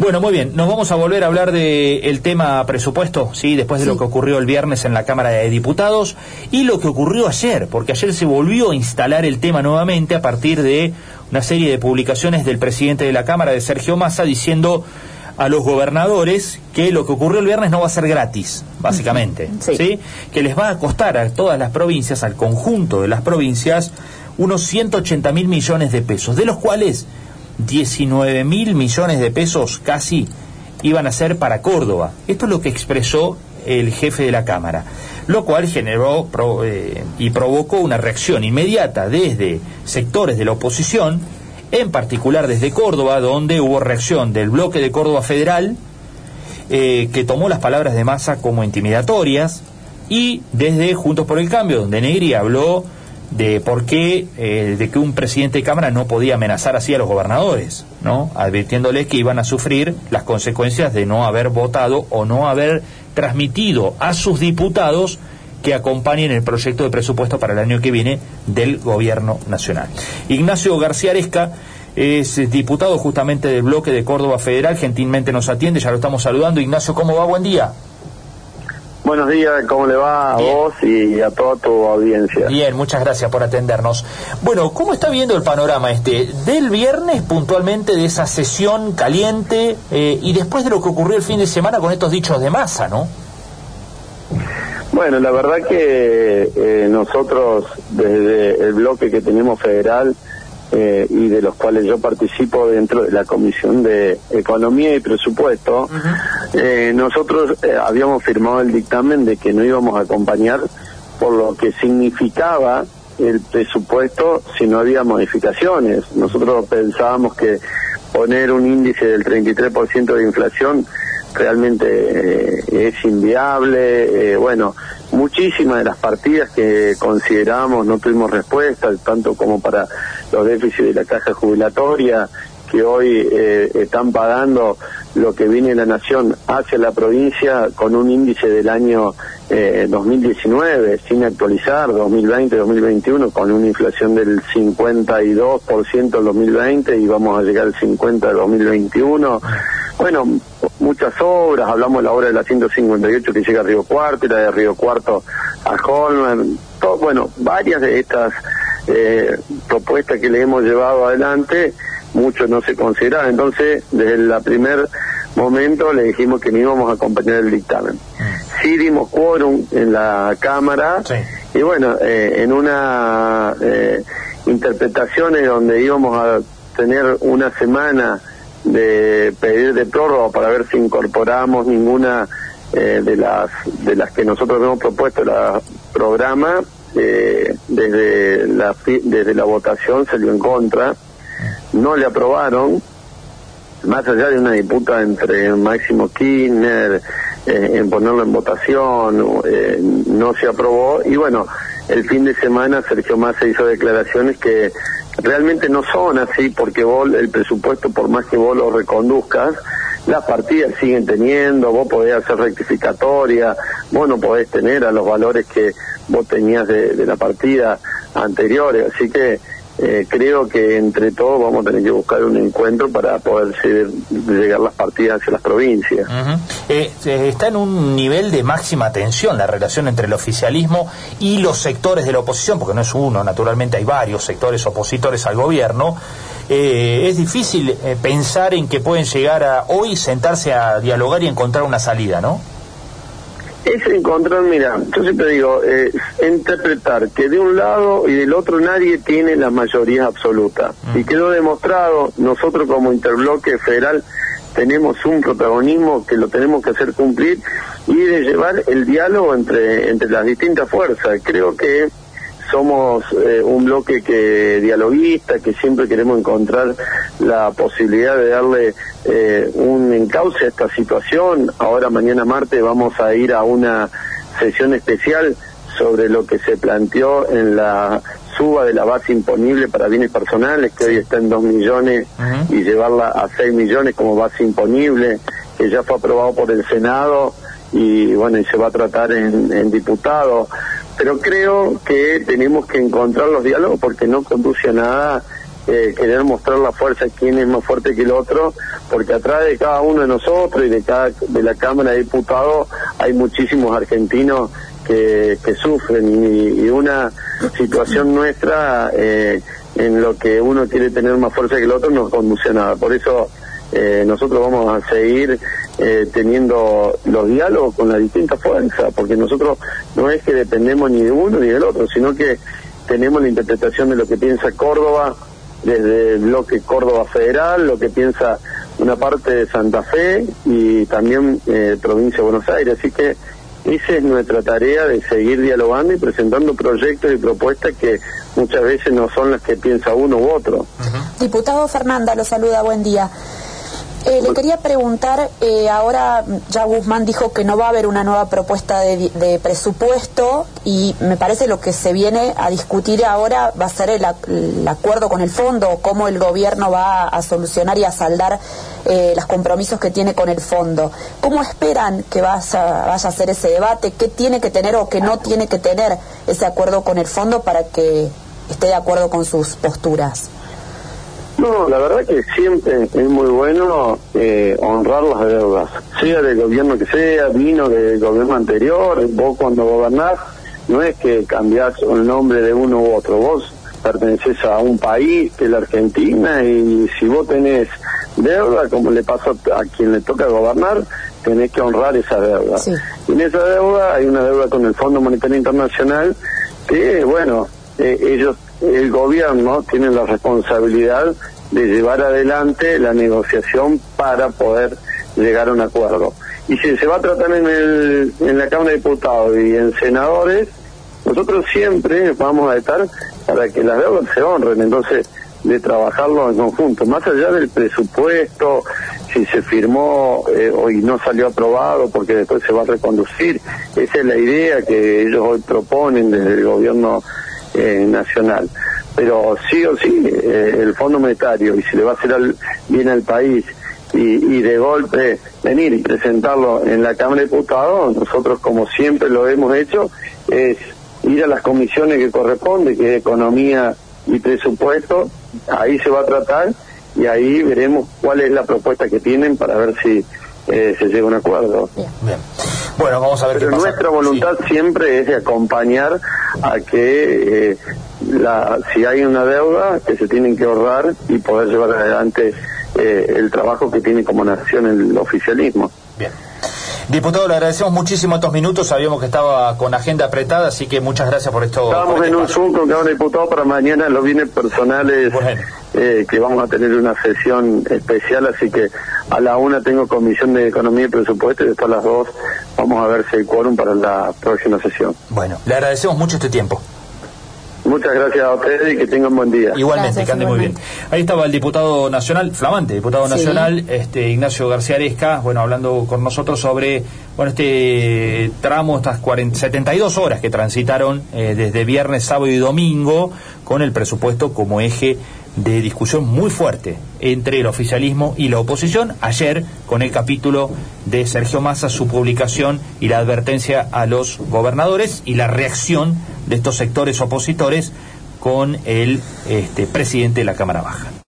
Bueno, muy bien, nos vamos a volver a hablar del tema presupuesto, sí, después de lo que ocurrió el viernes en la Cámara de Diputados y lo que ocurrió ayer, porque ayer se volvió a instalar el tema nuevamente a partir de una serie de publicaciones del presidente de la Cámara, de Sergio Massa, diciendo a los gobernadores que lo que ocurrió el viernes no va a ser gratis, básicamente, sí. Que les va a costar a todas las provincias, al conjunto de las provincias, unos 180 mil millones de pesos, de los cuales 19 mil millones de pesos casi iban a ser para Córdoba. Esto es lo que expresó el jefe de la Cámara, lo cual generó eh, y provocó una reacción inmediata desde sectores de la oposición, en particular desde Córdoba, donde hubo reacción del bloque de Córdoba Federal, eh, que tomó las palabras de Massa como intimidatorias, y desde Juntos por el Cambio, donde Negri habló de por qué, eh, de que un presidente de Cámara no podía amenazar así a los gobernadores, ¿no? Advirtiéndoles que iban a sufrir las consecuencias de no haber votado o no haber transmitido a sus diputados que acompañen el proyecto de presupuesto para el año que viene del Gobierno Nacional. Ignacio García Aresca es diputado justamente del bloque de Córdoba Federal, gentilmente nos atiende, ya lo estamos saludando. Ignacio, ¿cómo va? Buen día. Buenos días, ¿cómo le va a vos y a toda tu audiencia? Bien, muchas gracias por atendernos. Bueno, ¿cómo está viendo el panorama este del viernes puntualmente de esa sesión caliente eh, y después de lo que ocurrió el fin de semana con estos dichos de masa, no? Bueno, la verdad que eh, nosotros desde el bloque que tenemos federal eh, y de los cuales yo participo dentro de la Comisión de Economía y Presupuesto, eh, nosotros habíamos firmado el dictamen de que no íbamos a acompañar por lo que significaba el presupuesto si no había modificaciones. Nosotros pensábamos que poner un índice del 33% de inflación realmente eh, es inviable. Eh, bueno, muchísimas de las partidas que consideramos no tuvimos respuesta, tanto como para los déficits de la caja jubilatoria, que hoy eh, están pagando lo que viene la nación hacia la provincia con un índice del año 2019 sin actualizar, 2020-2021 con una inflación del 52% en 2020 y vamos a llegar al 50% en 2021. Bueno, muchas obras, hablamos de la obra de la 158 que llega a Río Cuarto, la de Río Cuarto a Holman, todo, bueno, varias de estas eh, propuestas que le hemos llevado adelante, muchos no se consideraban. Entonces, desde el primer momento le dijimos que no íbamos a acompañar el dictamen. Sí dimos quórum en la Cámara y bueno, eh, en una eh, interpretaciones donde íbamos a tener una semana de pedir de prórroga para ver si incorporamos ninguna eh, de las de las que nosotros hemos propuesto el programa eh, desde la desde la votación salió en contra no le aprobaron más allá de una disputa entre Máximo Kirchner eh, en ponerlo en votación no se aprobó. Y bueno el fin de semana Sergio Massa hizo declaraciones que realmente no son así porque vos el presupuesto, por más que vos lo reconduzcas, las partidas siguen teniendo, vos podés hacer rectificatoria, vos no podés tener a los valores que vos tenías de, de la partida anteriores, así que eh, creo que entre todos vamos a tener que buscar un encuentro para poder llegar las partidas hacia las provincias. Eh, está en un nivel de máxima tensión la relación entre el oficialismo y los sectores de la oposición, porque no es uno, naturalmente hay varios sectores opositores al gobierno. Eh, es difícil pensar en que pueden llegar a hoy sentarse a dialogar y encontrar una salida, ¿no? Es encontrar, mira, yo siempre digo, eh, interpretar que de un lado y del otro nadie tiene la mayoría absoluta. Mm. Y quedó demostrado, nosotros como interbloque federal tenemos un protagonismo que lo tenemos que hacer cumplir y de llevar el diálogo entre, entre las distintas fuerzas. Creo que somos eh, un bloque que dialoguista, que siempre queremos encontrar la posibilidad de darle eh, un encauce a esta situación. Ahora mañana martes vamos a ir a una sesión especial sobre lo que se planteó en la suba de la base imponible para bienes personales, que hoy está en 2 millones, y llevarla a 6 millones como base imponible, que ya fue aprobado por el Senado y bueno, y se va a tratar en, en diputados pero creo que tenemos que encontrar los diálogos porque no conduce a nada eh, querer mostrar la fuerza quién es más fuerte que el otro, porque atrás de cada uno de nosotros y de cada de la Cámara de Diputados hay muchísimos argentinos que, que sufren y, una situación nuestra eh, en lo que uno quiere tener más fuerza que el otro no conduce a nada. Por eso eh, nosotros vamos a seguir eh, teniendo los diálogos con las distintas fuerzas, porque nosotros no es que dependemos ni de uno ni del otro, sino que tenemos la interpretación de lo que piensa Córdoba desde el bloque Córdoba Federal, lo que piensa una parte de Santa Fe y también eh, provincia de Buenos Aires. Así que esa es nuestra tarea de seguir dialogando y presentando proyectos y propuestas que muchas veces no son las que piensa uno u otro. Diputado Fernanda, lo saluda, buen día. Eh, le quería preguntar, eh, ahora ya Guzmán dijo que no va a haber una nueva propuesta de, presupuesto y me parece lo que se viene a discutir ahora va a ser el, acuerdo con el fondo, cómo el gobierno va a solucionar y a saldar eh, los compromisos que tiene con el fondo. ¿Cómo esperan que vaya, vaya a ser ese debate? ¿Qué tiene que tener o qué no tiene que tener ese acuerdo con el fondo para que esté de acuerdo con sus posturas? No, la verdad que siempre es muy bueno eh, honrar las deudas, sea del gobierno que sea, vino del gobierno anterior, vos cuando gobernás, no es que cambiás el nombre de uno u otro, vos perteneces a un país, que es la Argentina, y si vos tenés deuda, como le pasa a quien le toca gobernar, tenés que honrar esa deuda. Y en esa deuda hay una deuda con el Fondo Monetario Internacional que, bueno, eh, ellos el gobierno tiene la responsabilidad de llevar adelante la negociación para poder llegar a un acuerdo. Y si se va a tratar en, el, en la Cámara de Diputados y en senadores, nosotros siempre vamos a estar para que las deudas se honren, entonces de trabajarlo en conjunto, más allá del presupuesto, si se firmó eh, hoy no salió aprobado porque después se va a reconducir, esa es la idea que ellos hoy proponen desde el gobierno eh, nacional. Pero sí o sí, eh, el Fondo Monetario, y si le va a hacer bien al país, y, de golpe venir y presentarlo en la Cámara de Diputados, nosotros como siempre lo hemos hecho, es ir a las comisiones que corresponde, que es Economía y Presupuesto, ahí se va a tratar y ahí veremos cuál es la propuesta que tienen para ver si eh, se llega a un acuerdo. Bien. Bueno, vamos a ver Pero nuestra voluntad siempre es de acompañar a que eh, la, si hay una deuda, que se tienen que ahorrar y poder llevar adelante eh, el trabajo que tiene como nación el oficialismo. Bien. Diputado, le agradecemos muchísimo estos minutos. Sabíamos que estaba con agenda apretada, así que muchas gracias por esto. Estamos este en un Zoom con cada diputado para mañana los bienes personales, eh, que vamos a tener una sesión especial, así que a la una tengo comisión de economía y presupuesto y después a las dos vamos a ver si hay quórum para la próxima sesión. Bueno, le agradecemos mucho este tiempo. Muchas gracias a ustedes y que tengan buen día. Igualmente, que ande muy bien. Ahí estaba el diputado nacional, flamante diputado nacional, este Ignacio García Aresca, bueno, hablando con nosotros sobre bueno este tramo, estas 40, 72 horas que transitaron eh, desde viernes, sábado y domingo con el presupuesto como eje de discusión muy fuerte entre el oficialismo y la oposición. Ayer, con el capítulo de Sergio Massa, su publicación y la advertencia a los gobernadores y la reacción de estos sectores opositores con el este, presidente de la Cámara Baja.